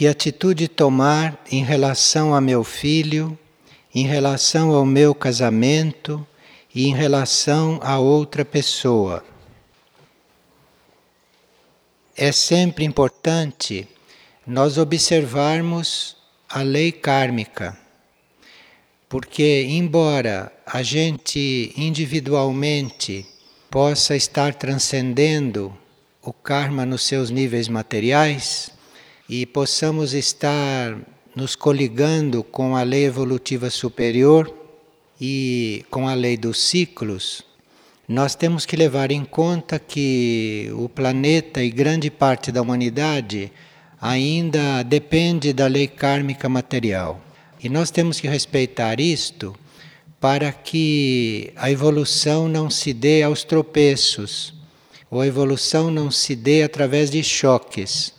Que atitude tomar em relação a meu filho, em relação ao meu casamento e em relação a outra pessoa? É sempre importante nós observarmos a lei kármica. Porque, embora a gente individualmente possa estar transcendendo o karma nos seus níveis materiais e possamos estar nos coligando com a lei evolutiva superior e com a lei dos ciclos, nós temos que levar em conta que o planeta e grande parte da humanidade ainda depende da lei kármica material. E nós temos que respeitar isto para que a evolução não se dê aos tropeços, ou a evolução não se dê através de choques.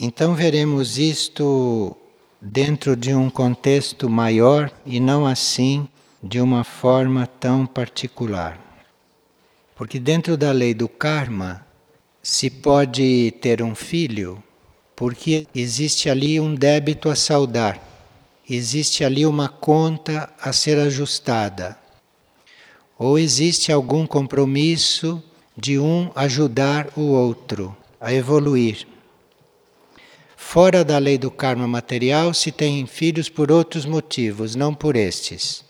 Então veremos isto dentro de um contexto maior e não assim de uma forma tão particular. Porque dentro da lei do karma se pode ter um filho porque existe ali um débito a saldar, existe ali uma conta a ser ajustada, ou existe algum compromisso de um ajudar o outro a evoluir. Fora da lei do karma material se tem filhos por outros motivos, não por estes.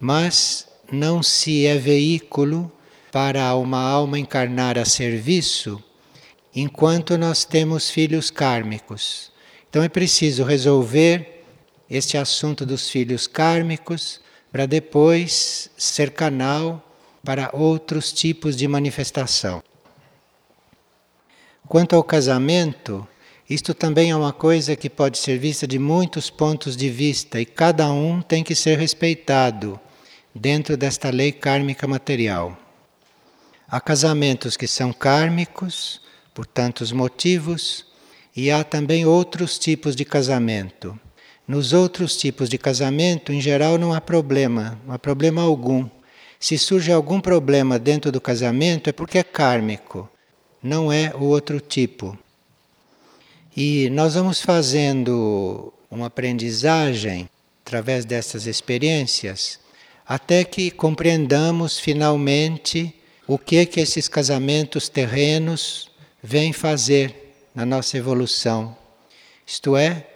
Mas não se é veículo para uma alma encarnar a serviço enquanto nós temos filhos kármicos. Então é preciso resolver este assunto dos filhos kármicos para depois ser canal para outros tipos de manifestação. Quanto ao casamento, isto também é uma coisa que pode ser vista de muitos pontos de vista e cada um tem que ser respeitado dentro desta lei kármica material. Há casamentos que são kármicos, por tantos motivos, e há também outros tipos de casamento. Nos outros tipos de casamento, em geral, não há problema, não há problema algum. Se surge algum problema dentro do casamento, é porque é kármico, não é o outro tipo. E nós vamos fazendo uma aprendizagem através dessas experiências, até que compreendamos finalmente o que que esses casamentos terrenos vem fazer na nossa evolução. Isto é,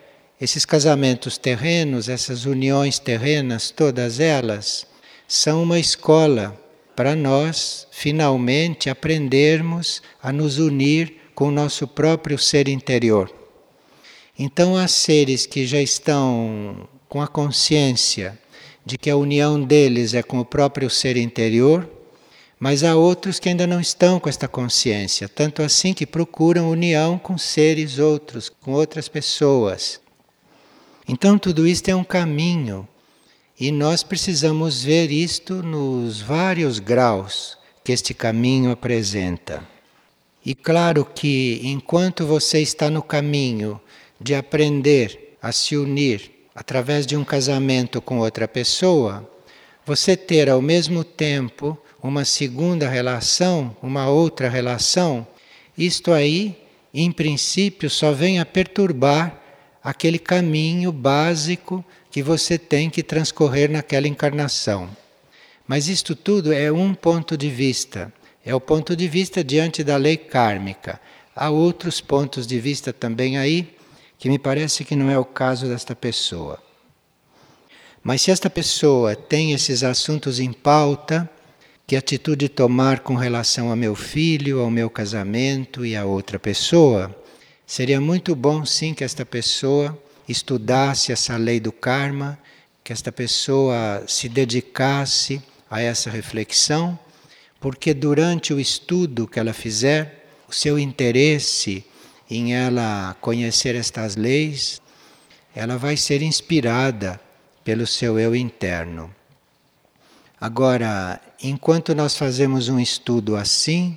esses casamentos terrenos, essas uniões terrenas, todas elas, são uma escola para nós finalmente aprendermos a nos unir com o nosso próprio ser interior. Então, há seres que já estão com a consciência de que a união deles é com o próprio ser interior mas há outros que ainda não estão com esta consciência, tanto assim que procuram união com seres outros, com outras pessoas. Então tudo isto é um caminho e nós precisamos ver isto nos vários graus que este caminho apresenta. E claro que enquanto você está no caminho de aprender a se unir através de um casamento com outra pessoa, você ter ao mesmo tempo uma segunda relação, uma outra relação, isto aí, em princípio, só vem a perturbar aquele caminho básico que você tem que transcorrer naquela encarnação. Mas isto tudo é um ponto de vista, é o ponto de vista diante da lei kármica. Há outros pontos de vista também aí, que me parece que não é o caso desta pessoa. Mas se esta pessoa tem esses assuntos em pauta, que atitude tomar com relação a meu filho, ao meu casamento e a outra pessoa, seria muito bom sim que esta pessoa estudasse essa lei do karma, que esta pessoa se dedicasse a essa reflexão, porque durante o estudo que ela fizer, o seu interesse em ela conhecer estas leis, ela vai ser inspirada pelo seu eu interno. Agora, enquanto nós fazemos um estudo assim,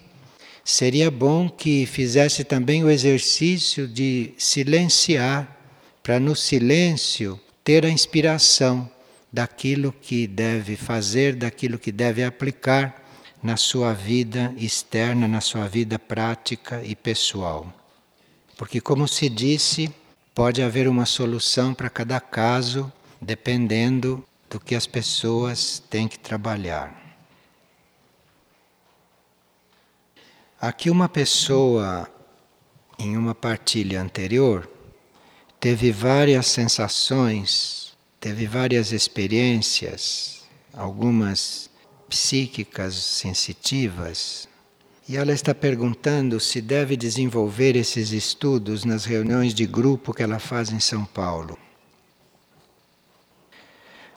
seria bom que fizesse também o exercício de silenciar, para no silêncio ter a inspiração daquilo que deve fazer, daquilo que deve aplicar na sua vida externa, na sua vida prática e pessoal. Porque, como se disse, pode haver uma solução para cada caso, dependendo do que as pessoas têm que trabalhar. Aqui, uma pessoa, em uma partilha anterior, teve várias sensações, teve várias experiências, algumas psíquicas sensitivas, e ela está perguntando se deve desenvolver esses estudos nas reuniões de grupo que ela faz em São Paulo.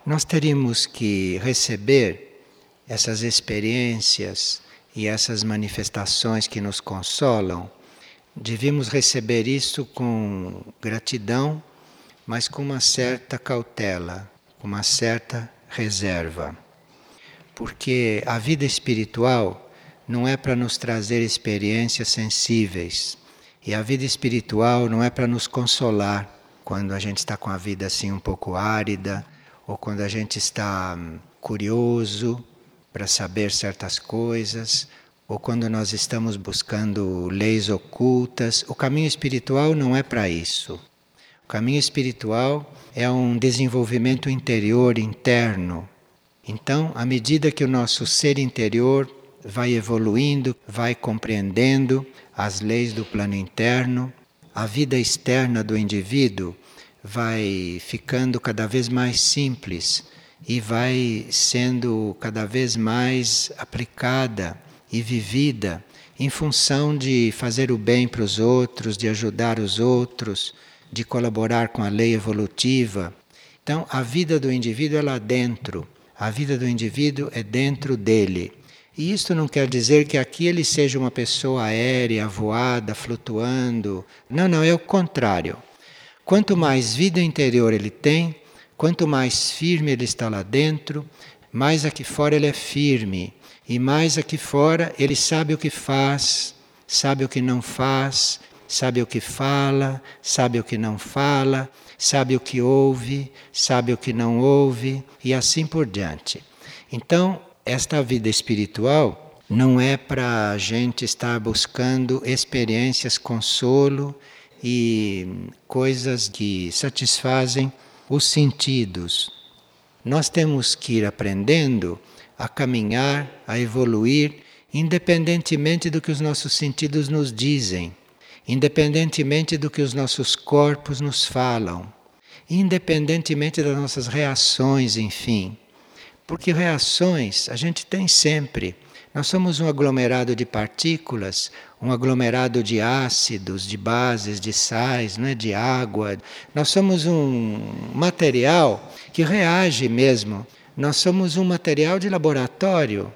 Nós teríamos que receber essas experiências e essas manifestações que nos consolam, devíamos receber isso com gratidão, mas com uma certa cautela, com uma certa reserva. Porque a vida espiritual não é para nos trazer experiências sensíveis. E a vida espiritual não é para nos consolar quando a gente está com a vida assim um pouco árida, ou quando a gente está hum, curioso para saber certas coisas, ou quando nós estamos buscando leis ocultas. O caminho espiritual não é para isso. O caminho espiritual é um desenvolvimento interior, interno. Então, à medida que o nosso ser interior vai evoluindo, vai compreendendo as leis do plano interno, a vida externa do indivíduo vai ficando cada vez mais simples e vai sendo cada vez mais aplicada e vivida em função de fazer o bem para os outros, de ajudar os outros, de colaborar com a lei evolutiva. Então, a vida do indivíduo é lá dentro, a vida do indivíduo é dentro dele. E isto não quer dizer que aqui ele seja uma pessoa aérea, voada, flutuando. Não, não, é o contrário. Quanto mais vida interior ele tem, quanto mais firme ele está lá dentro, mais aqui fora ele é firme. E mais aqui fora ele sabe o que faz, sabe o que não faz, sabe o que fala, sabe o que não fala, sabe o que ouve, sabe o que não ouve, e assim por diante. Então, esta vida espiritual não é para a gente estar buscando experiências, consolo e coisas que satisfazem os sentidos. Nós temos que ir aprendendo a caminhar, a evoluir, independentemente do que os nossos sentidos nos dizem, independentemente do que os nossos corpos nos falam, independentemente das nossas reações, enfim. Porque reações a gente tem sempre. Nós somos um aglomerado de partículas, um aglomerado de ácidos, de bases, de sais, não é? de água. Nós somos um material que reage mesmo. Nós somos um material de laboratório.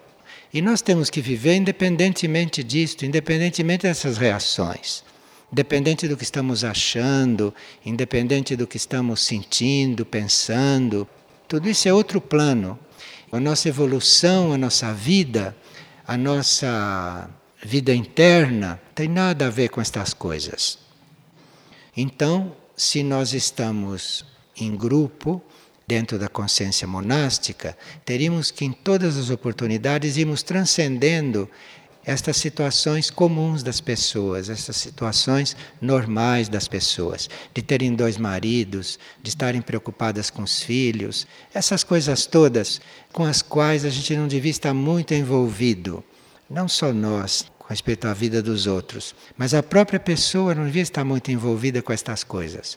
E nós temos que viver independentemente disto, independentemente dessas reações. Independente do que estamos achando, independente do que estamos sentindo, pensando. Tudo isso é outro plano a nossa evolução, a nossa vida, a nossa vida interna, tem nada a ver com estas coisas. Então, se nós estamos em grupo, dentro da consciência monástica, teríamos que, em todas as oportunidades, irmos transcendendo estas situações comuns das pessoas, estas situações normais das pessoas, de terem dois maridos, de estarem preocupadas com os filhos, essas coisas todas com as quais a gente não devia estar muito envolvido, não só nós, com respeito à vida dos outros, mas a própria pessoa não devia estar muito envolvida com estas coisas.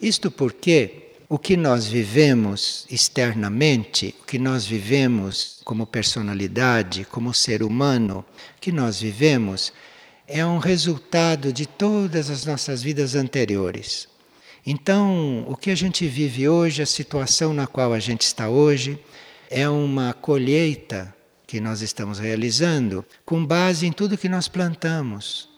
Isto porque o que nós vivemos externamente, o que nós vivemos como personalidade, como ser humano, que nós vivemos é um resultado de todas as nossas vidas anteriores. Então, o que a gente vive hoje, a situação na qual a gente está hoje, é uma colheita que nós estamos realizando com base em tudo que nós plantamos,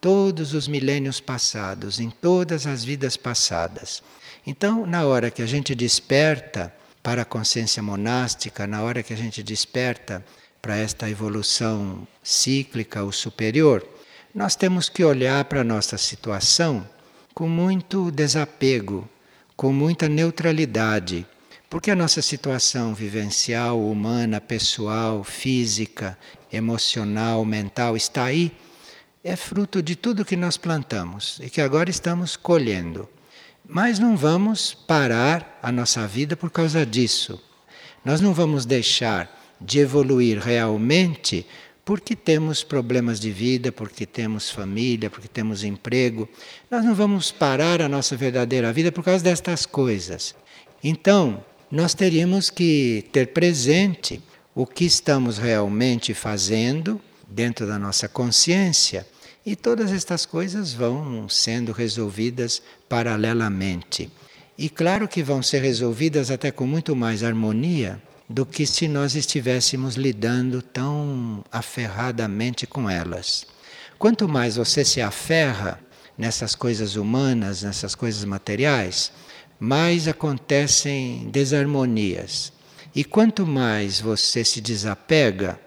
todos os milênios passados, em todas as vidas passadas. Então, na hora que a gente desperta para a consciência monástica, na hora que a gente desperta para esta evolução cíclica ou superior, nós temos que olhar para a nossa situação com muito desapego, com muita neutralidade, porque a nossa situação vivencial, humana, pessoal, física, emocional, mental está aí, é fruto de tudo que nós plantamos e que agora estamos colhendo. Mas não vamos parar a nossa vida por causa disso. Nós não vamos deixar de evoluir realmente porque temos problemas de vida, porque temos família, porque temos emprego. Nós não vamos parar a nossa verdadeira vida por causa destas coisas. Então, nós teríamos que ter presente o que estamos realmente fazendo dentro da nossa consciência e todas estas coisas vão sendo resolvidas paralelamente. E claro que vão ser resolvidas até com muito mais harmonia do que se nós estivéssemos lidando tão aferradamente com elas. Quanto mais você se aferra nessas coisas humanas, nessas coisas materiais, mais acontecem desarmonias. E quanto mais você se desapega,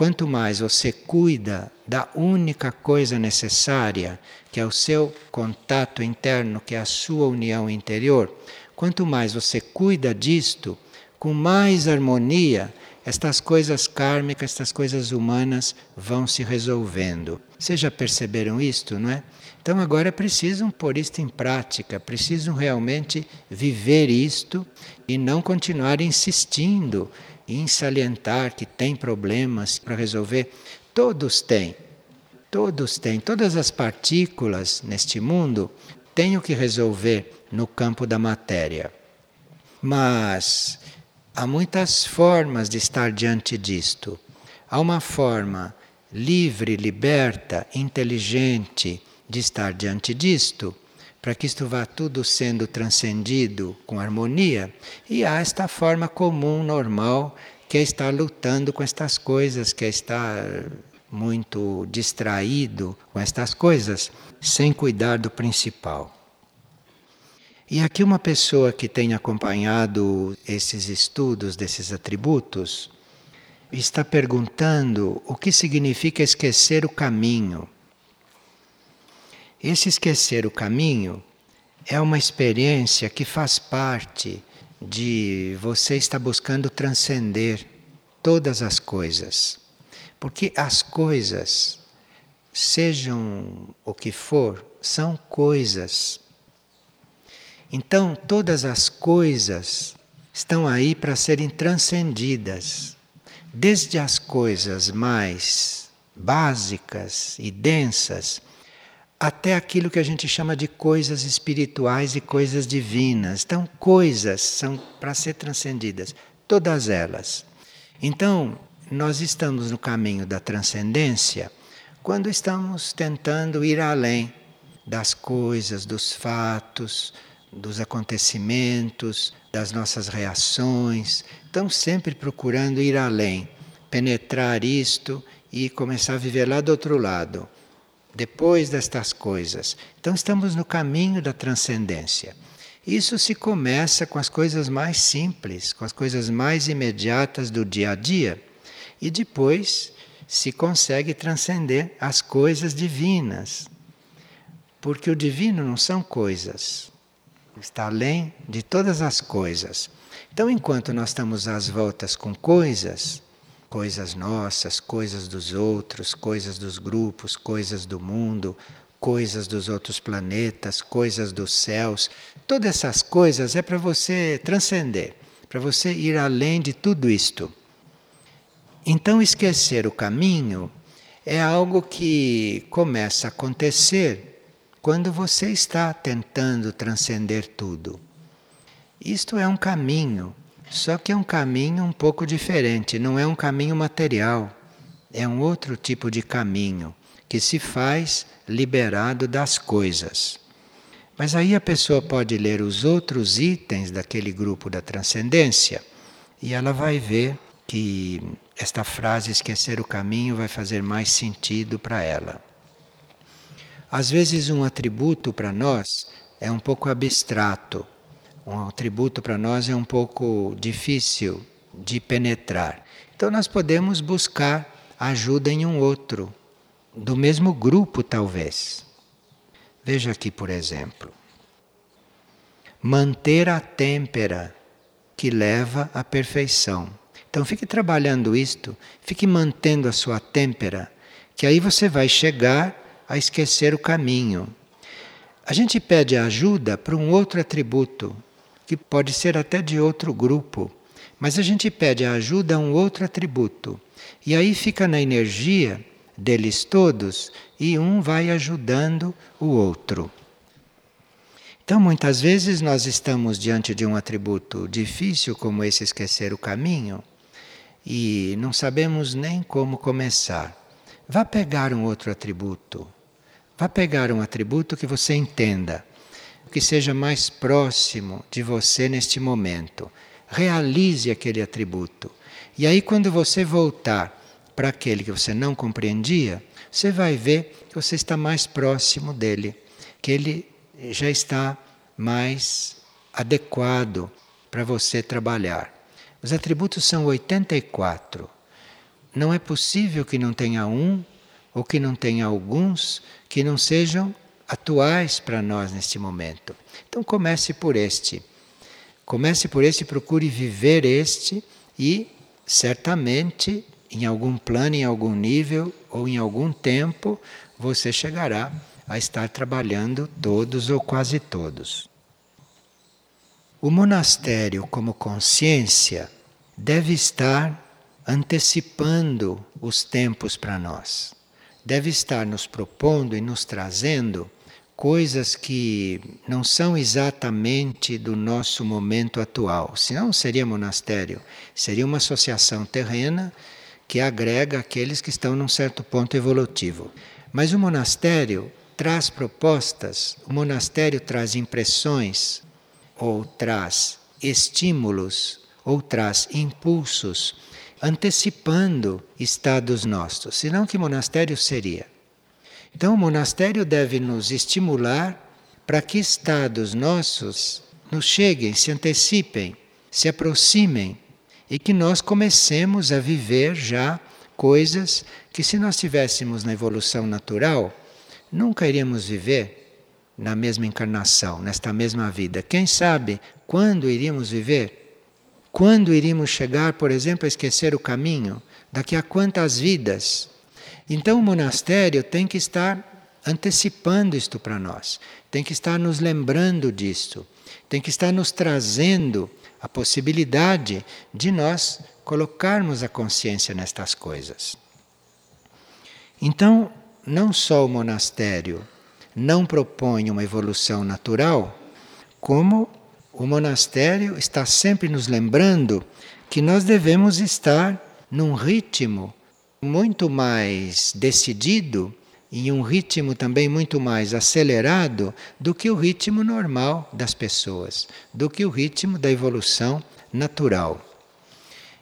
quanto mais você cuida da única coisa necessária, que é o seu contato interno, que é a sua união interior, quanto mais você cuida disto, com mais harmonia, estas coisas kármicas, estas coisas humanas vão se resolvendo. Vocês já perceberam isto, não é? Então agora precisam pôr isto em prática, precisam realmente viver isto e não continuar insistindo em salientar que tem problemas para resolver. Todos têm. Todos têm. Todas as partículas neste mundo têm o que resolver no campo da matéria. Mas Há muitas formas de estar diante disto. Há uma forma livre, liberta, inteligente de estar diante disto, para que isto vá tudo sendo transcendido com harmonia, e há esta forma comum, normal, que é estar lutando com estas coisas, que é estar muito distraído com estas coisas, sem cuidar do principal. E aqui uma pessoa que tem acompanhado esses estudos desses atributos está perguntando o que significa esquecer o caminho. Esse esquecer o caminho é uma experiência que faz parte de você estar buscando transcender todas as coisas. Porque as coisas, sejam o que for, são coisas. Então, todas as coisas estão aí para serem transcendidas, desde as coisas mais básicas e densas, até aquilo que a gente chama de coisas espirituais e coisas divinas. Então, coisas são para ser transcendidas, todas elas. Então, nós estamos no caminho da transcendência quando estamos tentando ir além das coisas, dos fatos, dos acontecimentos, das nossas reações. Estamos sempre procurando ir além, penetrar isto e começar a viver lá do outro lado, depois destas coisas. Então estamos no caminho da transcendência. Isso se começa com as coisas mais simples, com as coisas mais imediatas do dia a dia, e depois se consegue transcender as coisas divinas. Porque o divino não são coisas, está além de todas as coisas. Então, enquanto nós estamos às voltas com coisas, coisas nossas, coisas dos outros, coisas dos grupos, coisas do mundo, coisas dos outros planetas, coisas dos céus, todas essas coisas é para você transcender, para você ir além de tudo isto. Então, esquecer o caminho é algo que começa a acontecer quando você está tentando transcender tudo. Isto é um caminho, só que é um caminho um pouco diferente, não é um caminho material, é um outro tipo de caminho que se faz liberado das coisas. Mas aí a pessoa pode ler os outros itens daquele grupo da transcendência e ela vai ver que esta frase esquecer o caminho vai fazer mais sentido para ela. Às vezes, um atributo para nós é um pouco abstrato, um atributo para nós é um pouco difícil de penetrar. Então, nós podemos buscar ajuda em um outro, do mesmo grupo, talvez. Veja aqui, por exemplo. Manter a têmpera que leva à perfeição. Então, fique trabalhando isto, fique mantendo a sua têmpera, que aí você vai chegar a esquecer o caminho. A gente pede ajuda para um outro atributo, que pode ser até de outro grupo, mas a gente pede ajuda a um outro atributo. E aí fica na energia deles todos e um vai ajudando o outro. Então, muitas vezes nós estamos diante de um atributo difícil, como esse esquecer o caminho, e não sabemos nem como começar. Vá pegar um outro atributo. Vá pegar um atributo que você entenda, que seja mais próximo de você neste momento. Realize aquele atributo. E aí, quando você voltar para aquele que você não compreendia, você vai ver que você está mais próximo dele, que ele já está mais adequado para você trabalhar. Os atributos são 84. Não é possível que não tenha um ou que não tenha alguns que não sejam atuais para nós neste momento. Então comece por este. Comece por este, procure viver este e certamente em algum plano, em algum nível ou em algum tempo, você chegará a estar trabalhando todos ou quase todos. O monastério, como consciência, deve estar antecipando os tempos para nós. Deve estar nos propondo e nos trazendo coisas que não são exatamente do nosso momento atual. Senão seria monastério, seria uma associação terrena que agrega aqueles que estão num certo ponto evolutivo. Mas o monastério traz propostas, o monastério traz impressões, ou traz estímulos, ou traz impulsos, antecipando estados nossos. Senão, que monastério seria? Então, o monastério deve nos estimular para que estados nossos nos cheguem, se antecipem, se aproximem e que nós comecemos a viver já coisas que, se nós estivéssemos na evolução natural, nunca iríamos viver na mesma encarnação, nesta mesma vida. Quem sabe quando iríamos viver? Quando iríamos chegar, por exemplo, a esquecer o caminho? Daqui a quantas vidas? Então o monastério tem que estar antecipando isto para nós, tem que estar nos lembrando disto, tem que estar nos trazendo a possibilidade de nós colocarmos a consciência nestas coisas. Então, não só o monastério não propõe uma evolução natural, como o monastério está sempre nos lembrando que nós devemos estar num ritmo muito mais decidido, em um ritmo também muito mais acelerado do que o ritmo normal das pessoas, do que o ritmo da evolução natural.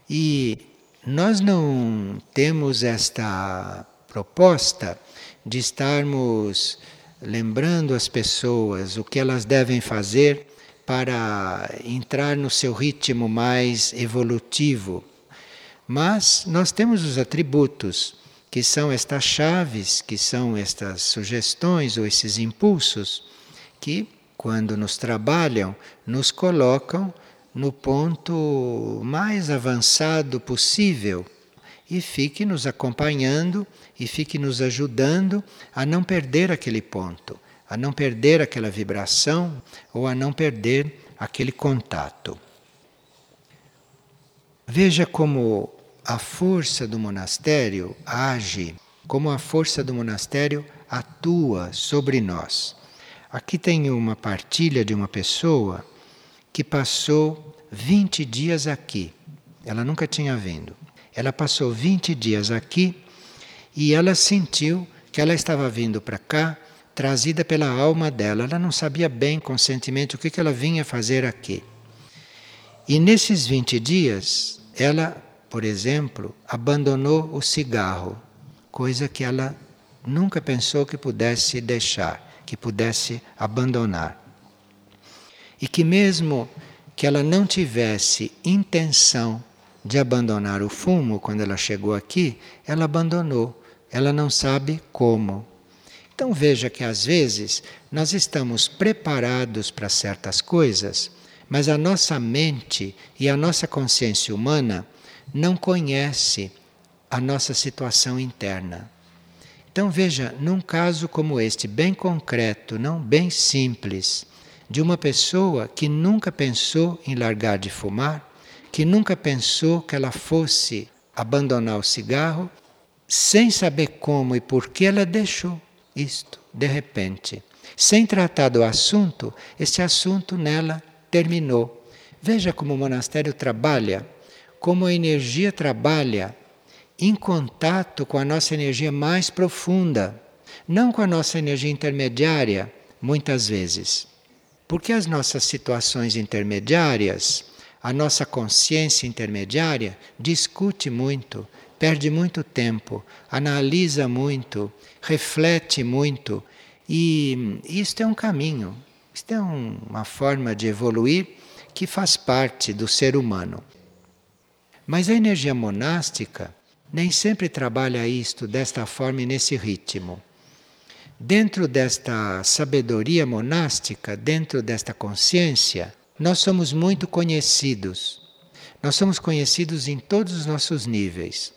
E nós não temos esta proposta de estarmos lembrando as pessoas o que elas devem fazer para entrar no seu ritmo mais evolutivo. Mas nós temos os atributos, que são estas chaves, que são estas sugestões ou esses impulsos, que, quando nos trabalham, nos colocam no ponto mais avançado possível e fique nos acompanhando e fique nos ajudando a não perder aquele ponto, a não perder aquela vibração ou a não perder aquele contato. Veja como a força do monastério age, como a força do monastério atua sobre nós. Aqui tem uma partilha de uma pessoa que passou 20 dias aqui. Ela nunca tinha vindo. Ela passou 20 dias aqui e ela sentiu que ela estava vindo para cá trazida pela alma dela. Ela não sabia bem conscientemente o que, ela vinha fazer aqui. E nesses 20 dias, ela, por exemplo, abandonou o cigarro, coisa que ela nunca pensou que pudesse deixar, que pudesse abandonar. E que mesmo que ela não tivesse intenção de abandonar o fumo quando ela chegou aqui, ela abandonou. Ela não sabe como. Então veja que às vezes nós estamos preparados para certas coisas, mas a nossa mente e a nossa consciência humana não conhece a nossa situação interna. Então veja, num caso como este, bem concreto, não bem simples, de uma pessoa que nunca pensou em largar de fumar, que nunca pensou que ela fosse abandonar o cigarro, sem saber como e por que ela deixou isto, de repente. Sem tratar do assunto, este assunto nela terminou. Veja como o monastério trabalha, como a energia trabalha em contato com a nossa energia mais profunda, não com a nossa energia intermediária, muitas vezes. Porque as nossas situações intermediárias, a nossa consciência intermediária, discute muito, perde muito tempo, analisa muito, reflete muito. E isto é um caminho, isto é um, uma forma de evoluir que faz parte do ser humano. Mas a energia monástica nem sempre trabalha isto desta forma e nesse ritmo. Dentro desta sabedoria monástica, dentro desta consciência, nós somos muito conhecidos. Nós somos conhecidos em todos os nossos níveis.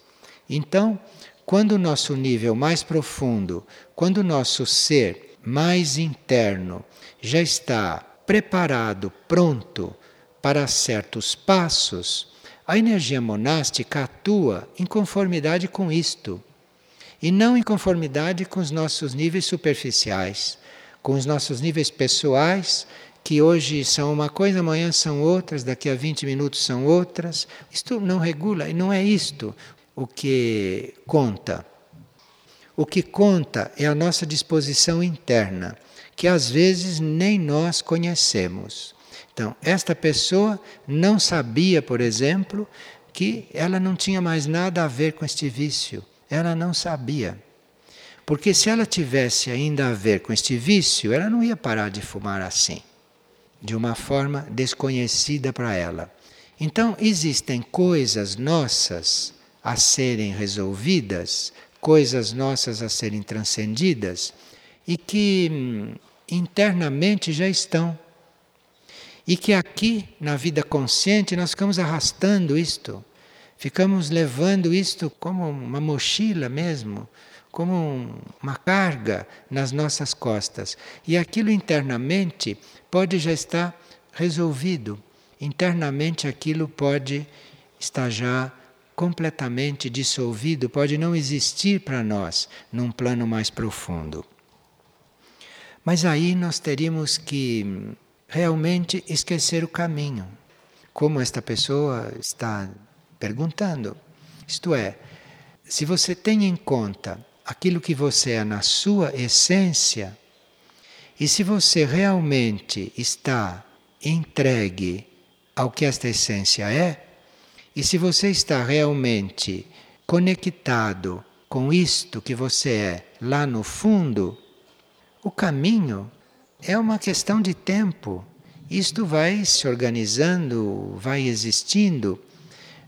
Então, quando o nosso nível mais profundo, quando o nosso ser mais interno já está preparado, pronto para certos passos, a energia monástica atua em conformidade com isto e não em conformidade com os nossos níveis superficiais, com os nossos níveis pessoais, que hoje são uma coisa, amanhã são outras, daqui a 20 minutos são outras. Isto não regula e não é isto o que conta. O que conta é a nossa disposição interna, que às vezes nem nós conhecemos. Então, esta pessoa não sabia, por exemplo, que ela não tinha mais nada a ver com este vício. Ela não sabia. Porque se ela tivesse ainda a ver com este vício, ela não ia parar de fumar assim, de uma forma desconhecida para ela. Então, existem coisas nossas a serem resolvidas, coisas nossas a serem transcendidas e que hum, internamente já estão. E que aqui, na vida consciente, nós ficamos arrastando isto. Ficamos levando isto como uma mochila mesmo, como uma carga nas nossas costas. E aquilo internamente pode já estar resolvido. Internamente aquilo pode estar já completamente dissolvido, pode não existir para nós num plano mais profundo. Mas aí nós teríamos que realmente esquecer o caminho, como esta pessoa está perguntando. Isto é, se você tem em conta aquilo que você é na sua essência, e se você realmente está entregue ao que esta essência é, e se você está realmente conectado com isto que você é lá no fundo, o caminho é uma questão de tempo. Isto vai se organizando, vai existindo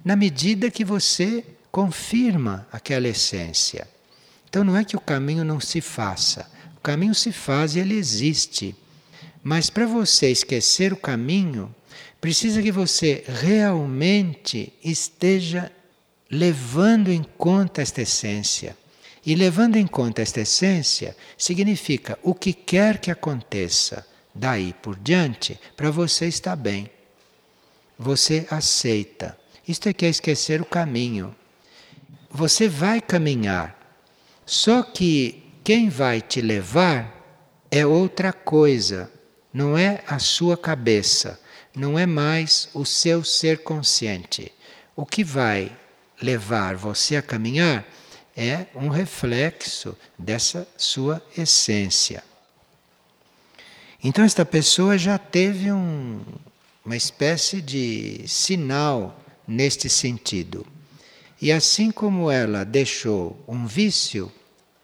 na medida que você confirma aquela essência. Então não é que o caminho não se faça, o caminho se faz e ele existe. Mas para você esquecer o caminho, precisa que você realmente esteja levando em conta esta essência. E levando em conta esta essência significa o que quer que aconteça daí por diante, para você estar bem. Você aceita. Isto é que é esquecer o caminho. Você vai caminhar, só que quem vai te levar é outra coisa, não é a sua cabeça, não é mais o seu ser consciente. O que vai levar você a caminhar é um reflexo dessa sua essência. Então, esta pessoa já teve um, uma espécie de sinal neste sentido. E assim como ela deixou um vício,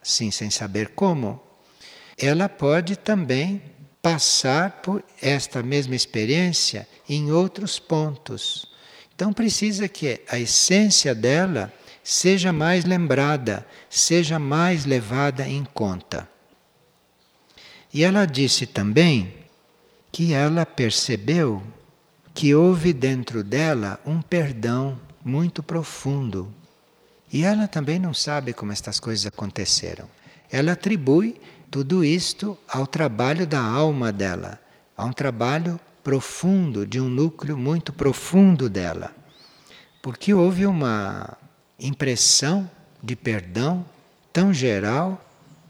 assim sem saber como, ela pode também passar por esta mesma experiência em outros pontos. Então precisa que a essência dela seja mais lembrada, seja mais levada em conta. E ela disse também que ela percebeu que houve dentro dela um perdão muito profundo. E ela também não sabe como estas coisas aconteceram. ela atribui tudo isto ao trabalho da alma dela, a um trabalho profundo, de um núcleo muito profundo dela. Porque houve uma impressão de perdão tão geral,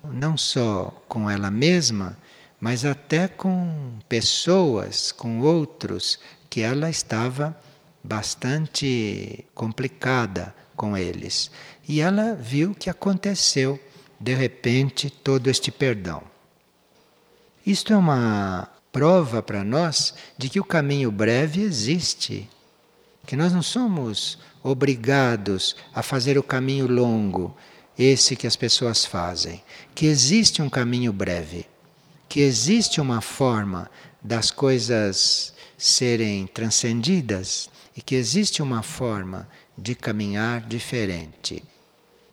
não só com ela mesma, mas até com pessoas, com outros, que ela estava bastante complicada com eles. E ela viu que aconteceu de repente, todo este perdão. Isto é uma prova para nós de que o caminho breve existe, que nós não somos obrigados a fazer o caminho longo, esse que as pessoas fazem, que existe um caminho breve, que existe uma forma das coisas serem transcendidas e que existe uma forma de caminhar diferente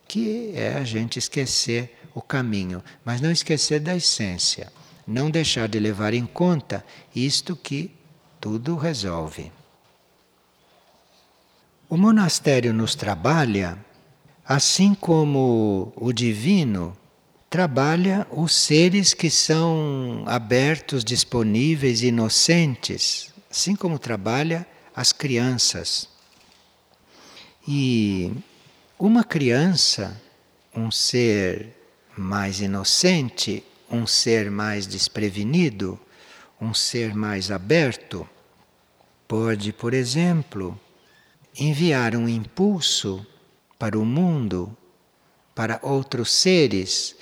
que é a gente esquecer o caminho, mas não esquecer da essência, não deixar de levar em conta isto que tudo resolve. O monastério nos trabalha, assim como o divino trabalha os seres que são abertos, disponíveis, inocentes, assim como trabalha as crianças. E uma criança, um ser mais inocente, um ser mais desprevenido, um ser mais aberto, pode, por exemplo, enviar um impulso para o mundo, para outros seres,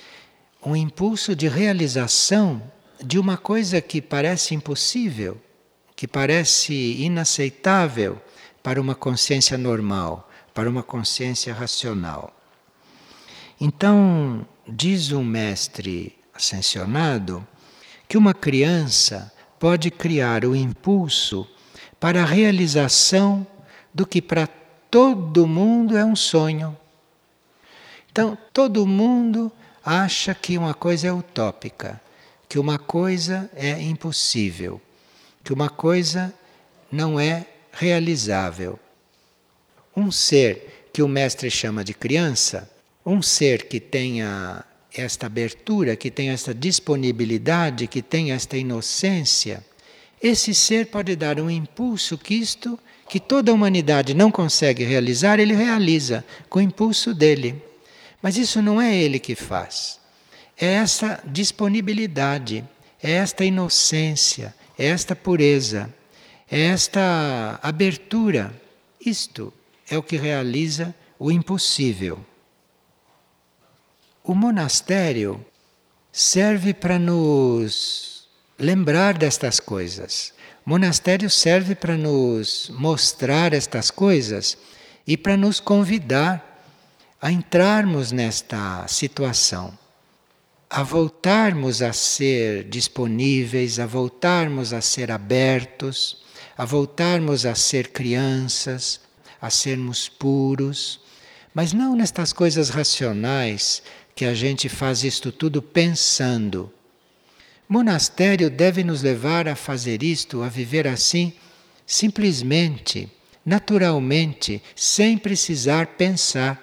um impulso de realização de uma coisa que parece impossível, que parece inaceitável para uma consciência normal para uma consciência racional. Então, diz um mestre ascensionado que uma criança pode criar o impulso para a realização do que para todo mundo é um sonho. Então, todo mundo acha que uma coisa é utópica, que uma coisa é impossível, que uma coisa não é realizável um ser que o mestre chama de criança, um ser que tenha esta abertura, que tenha esta disponibilidade, que tenha esta inocência, esse ser pode dar um impulso que isto que toda a humanidade não consegue realizar, ele realiza com o impulso dele. Mas isso não é ele que faz. É essa disponibilidade, é esta inocência, é esta pureza, é esta abertura. Isto é o que realiza o impossível. O monastério serve para nos lembrar destas coisas. Monastério serve para nos mostrar estas coisas e para nos convidar a entrarmos nesta situação, a voltarmos a ser disponíveis, a voltarmos a ser abertos, a voltarmos a ser crianças, a sermos puros, mas não nestas coisas racionais que a gente faz isto tudo pensando. Monastério deve nos levar a fazer isto, a viver assim, simplesmente, naturalmente, sem precisar pensar.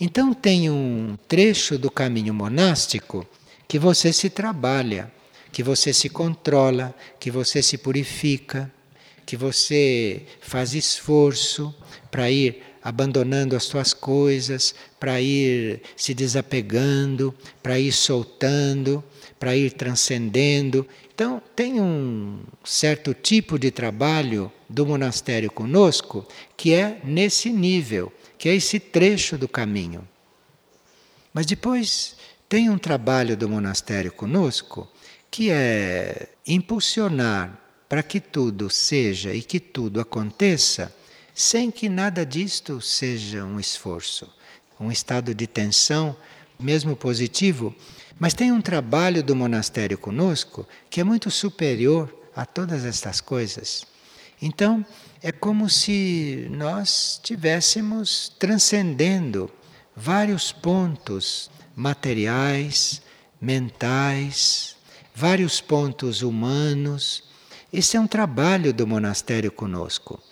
Então, tem um trecho do caminho monástico que você se trabalha, que você se controla, que você se purifica que você faz esforço para ir abandonando as suas coisas, para ir se desapegando, para ir soltando, para ir transcendendo. Então, tem um certo tipo de trabalho do monastério conosco que é nesse nível, que é esse trecho do caminho. Mas depois tem um trabalho do monastério conosco que é impulsionar para que tudo seja e que tudo aconteça sem que nada disto seja um esforço, um estado de tensão, mesmo positivo. Mas tem um trabalho do monastério conosco que é muito superior a todas estas coisas. Então, é como se nós estivéssemos transcendendo vários pontos materiais, mentais, vários pontos humanos esse é um trabalho do monastério conosco.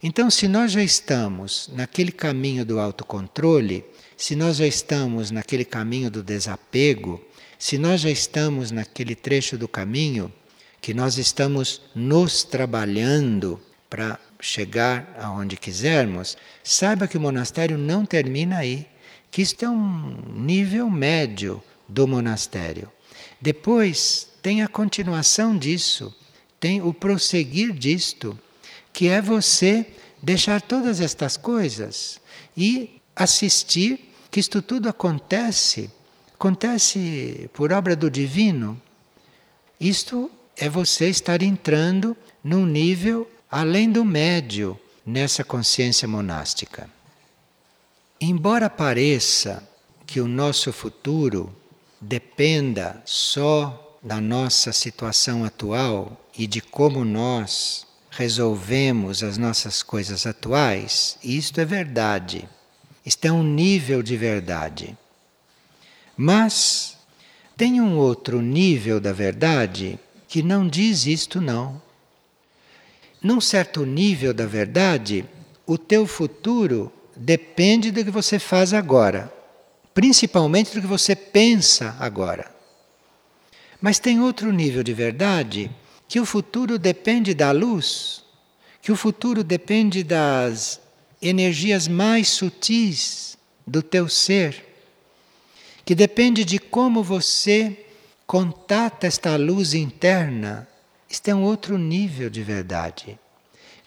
Então, se nós já estamos naquele caminho do autocontrole, se nós já estamos naquele caminho do desapego, se nós já estamos naquele trecho do caminho que nós estamos nos trabalhando para chegar aonde quisermos, saiba que o monastério não termina aí, que isto é um nível médio do monastério. Depois tem a continuação disso, tem o prosseguir disto, que é você deixar todas estas coisas e assistir que isto tudo acontece, acontece por obra do divino. Isto é você estar entrando num nível além do médio nessa consciência monástica. Embora pareça que o nosso futuro dependa só da nossa situação atual e de como nós resolvemos as nossas coisas atuais, isto é verdade. Isto é um nível de verdade. Mas tem um outro nível da verdade que não diz isto não. Num certo nível da verdade, o teu futuro depende do que você faz agora, principalmente do que você pensa agora. Mas tem outro nível de verdade que o futuro depende da luz, que o futuro depende das energias mais sutis do teu ser, que depende de como você contata esta luz interna. Isto é um outro nível de verdade.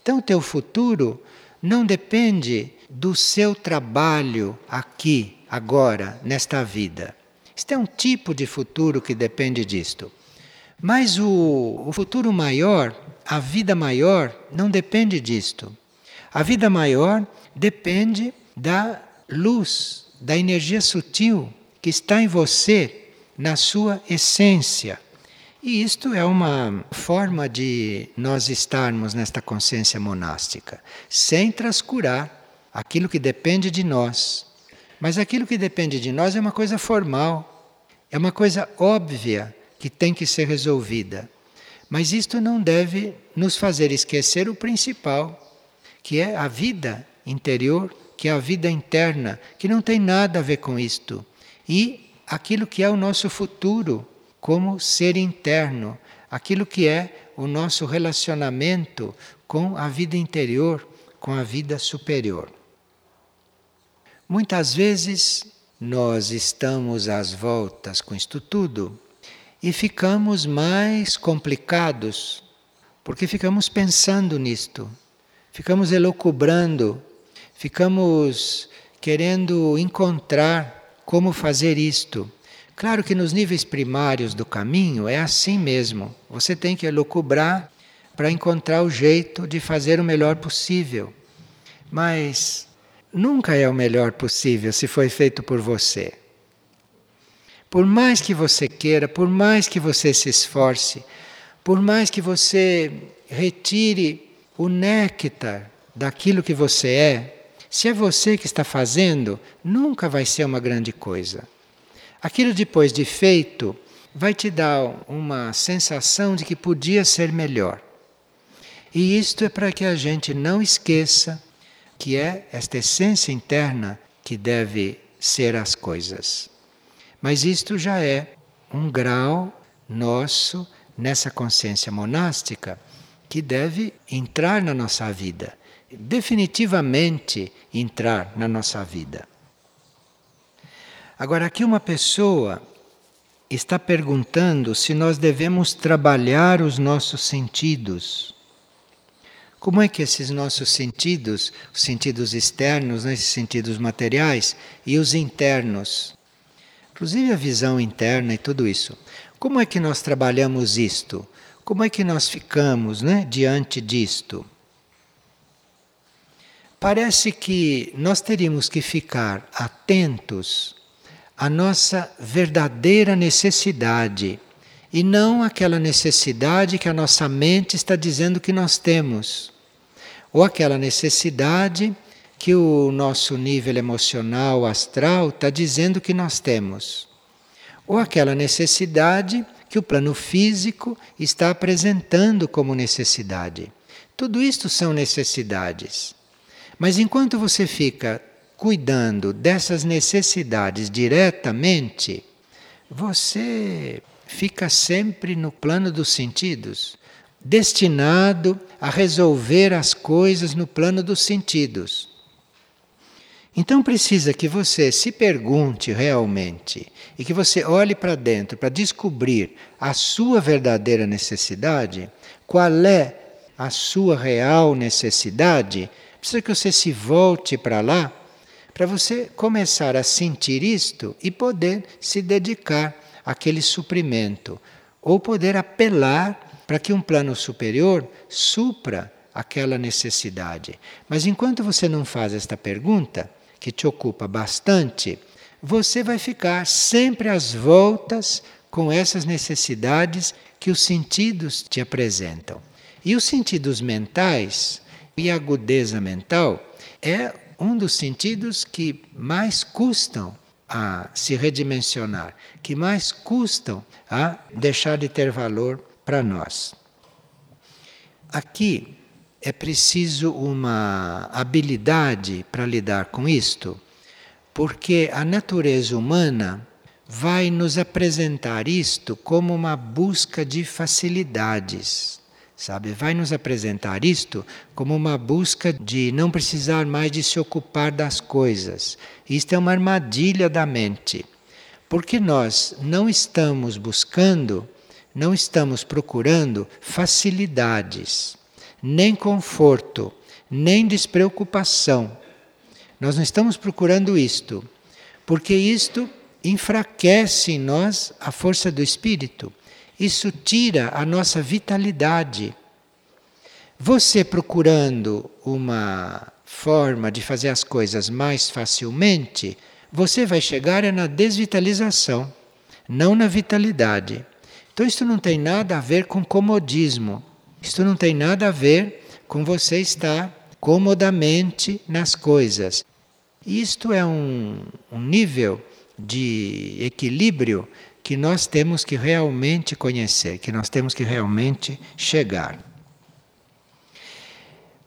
Então, o teu futuro não depende do seu trabalho aqui, agora, nesta vida. Isto é um tipo de futuro que depende disto. Mas o, o futuro maior, a vida maior, não depende disto. A vida maior depende da luz, da energia sutil que está em você, na sua essência. E isto é uma forma de nós estarmos nesta consciência monástica, sem trascurar aquilo que depende de nós. Mas aquilo que depende de nós é uma coisa formal, é uma coisa óbvia que tem que ser resolvida. Mas isto não deve nos fazer esquecer o principal, que é a vida interior, que é a vida interna, que não tem nada a ver com isto. E aquilo que é o nosso futuro como ser interno, aquilo que é o nosso relacionamento com a vida interior, com a vida superior. Muitas vezes nós estamos às voltas com isto tudo e ficamos mais complicados, porque ficamos pensando nisto, ficamos elocubrando, ficamos querendo encontrar como fazer isto. Claro que nos níveis primários do caminho é assim mesmo. Você tem que elucubrar para encontrar o jeito de fazer o melhor possível. Mas nunca é o melhor possível se foi feito por você. Por mais que você queira, por mais que você se esforce, por mais que você retire o néctar daquilo que você é, se é você que está fazendo, nunca vai ser uma grande coisa. Aquilo depois de feito vai te dar uma sensação de que podia ser melhor. E isto é para que a gente não esqueça que é esta essência interna que deve ser as coisas. Mas isto já é um grau nosso nessa consciência monástica que deve entrar na nossa vida, definitivamente entrar na nossa vida. Agora, aqui uma pessoa está perguntando se nós devemos trabalhar os nossos sentidos. Como é que esses nossos sentidos, os sentidos externos, né, esses sentidos materiais, e os internos, inclusive a visão interna e tudo isso. Como é que nós trabalhamos isto? Como é que nós ficamos né, diante disto? Parece que nós teríamos que ficar atentos à nossa verdadeira necessidade e não aquela necessidade que a nossa mente está dizendo que nós temos, ou aquela necessidade que o nosso nível emocional, astral, está dizendo que nós temos. Ou aquela necessidade que o plano físico está apresentando como necessidade. Tudo isto são necessidades. Mas enquanto você fica cuidando dessas necessidades diretamente, você fica sempre no plano dos sentidos, destinado a resolver as coisas no plano dos sentidos. Então precisa que você se pergunte realmente e que você olhe para dentro para descobrir a sua verdadeira necessidade, qual é a sua real necessidade. Precisa que você se volte para lá para você começar a sentir isto e poder se dedicar àquele suprimento ou poder apelar para que um plano superior supra aquela necessidade. Mas enquanto você não faz esta pergunta, que te ocupa bastante, você vai ficar sempre às voltas com essas necessidades que os sentidos te apresentam. E os sentidos mentais e a agudeza mental é um dos sentidos que mais custam a se redimensionar, que mais custam a deixar de ter valor para nós. Aqui é preciso uma habilidade para lidar com isto, porque a natureza humana vai nos apresentar isto como uma busca de facilidades. Sabe, vai nos apresentar isto como uma busca de não precisar mais de se ocupar das coisas. Isto é uma armadilha da mente. Porque nós não estamos buscando, não estamos procurando facilidades nem conforto, nem despreocupação. Nós não estamos procurando isto, porque isto enfraquece em nós a força do espírito. Isso tira a nossa vitalidade. Você procurando uma forma de fazer as coisas mais facilmente, você vai chegar na desvitalização, não na vitalidade. Então, isso não tem nada a ver com comodismo. Isto não tem nada a ver com você estar comodamente nas coisas. Isto é um, um nível de equilíbrio que nós temos que realmente conhecer, que nós temos que realmente chegar.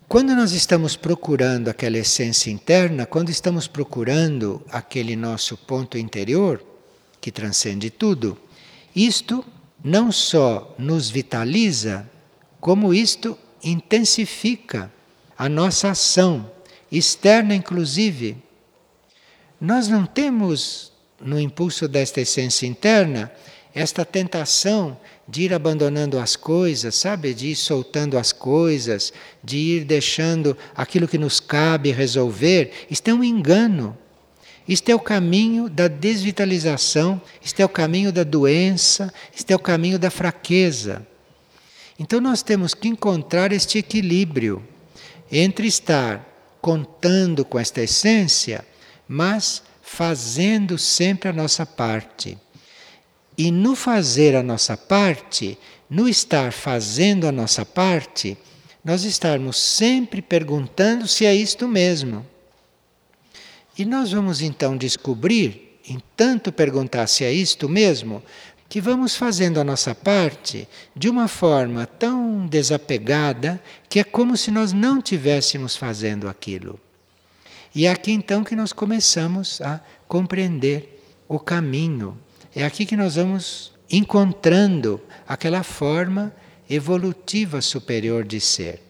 Quando nós estamos procurando aquela essência interna, quando estamos procurando aquele nosso ponto interior, que transcende tudo, isto não só nos vitaliza, como isto intensifica a nossa ação, externa inclusive. Nós não temos, no impulso desta essência interna, esta tentação de ir abandonando as coisas, sabe? De ir soltando as coisas, de ir deixando aquilo que nos cabe resolver. Isto é um engano. Isto é o caminho da desvitalização, isto é o caminho da doença, isto é o caminho da fraqueza. Então nós temos que encontrar este equilíbrio entre estar contando com esta essência, mas fazendo sempre a nossa parte. E no fazer a nossa parte, no estar fazendo a nossa parte, nós estarmos sempre perguntando se é isto mesmo. E nós vamos então descobrir, em tanto perguntar se é isto mesmo, que vamos fazendo a nossa parte de uma forma tão desapegada que é como se nós não tivéssemos fazendo aquilo. E é aqui então que nós começamos a compreender o caminho. É aqui que nós vamos encontrando aquela forma evolutiva superior de ser.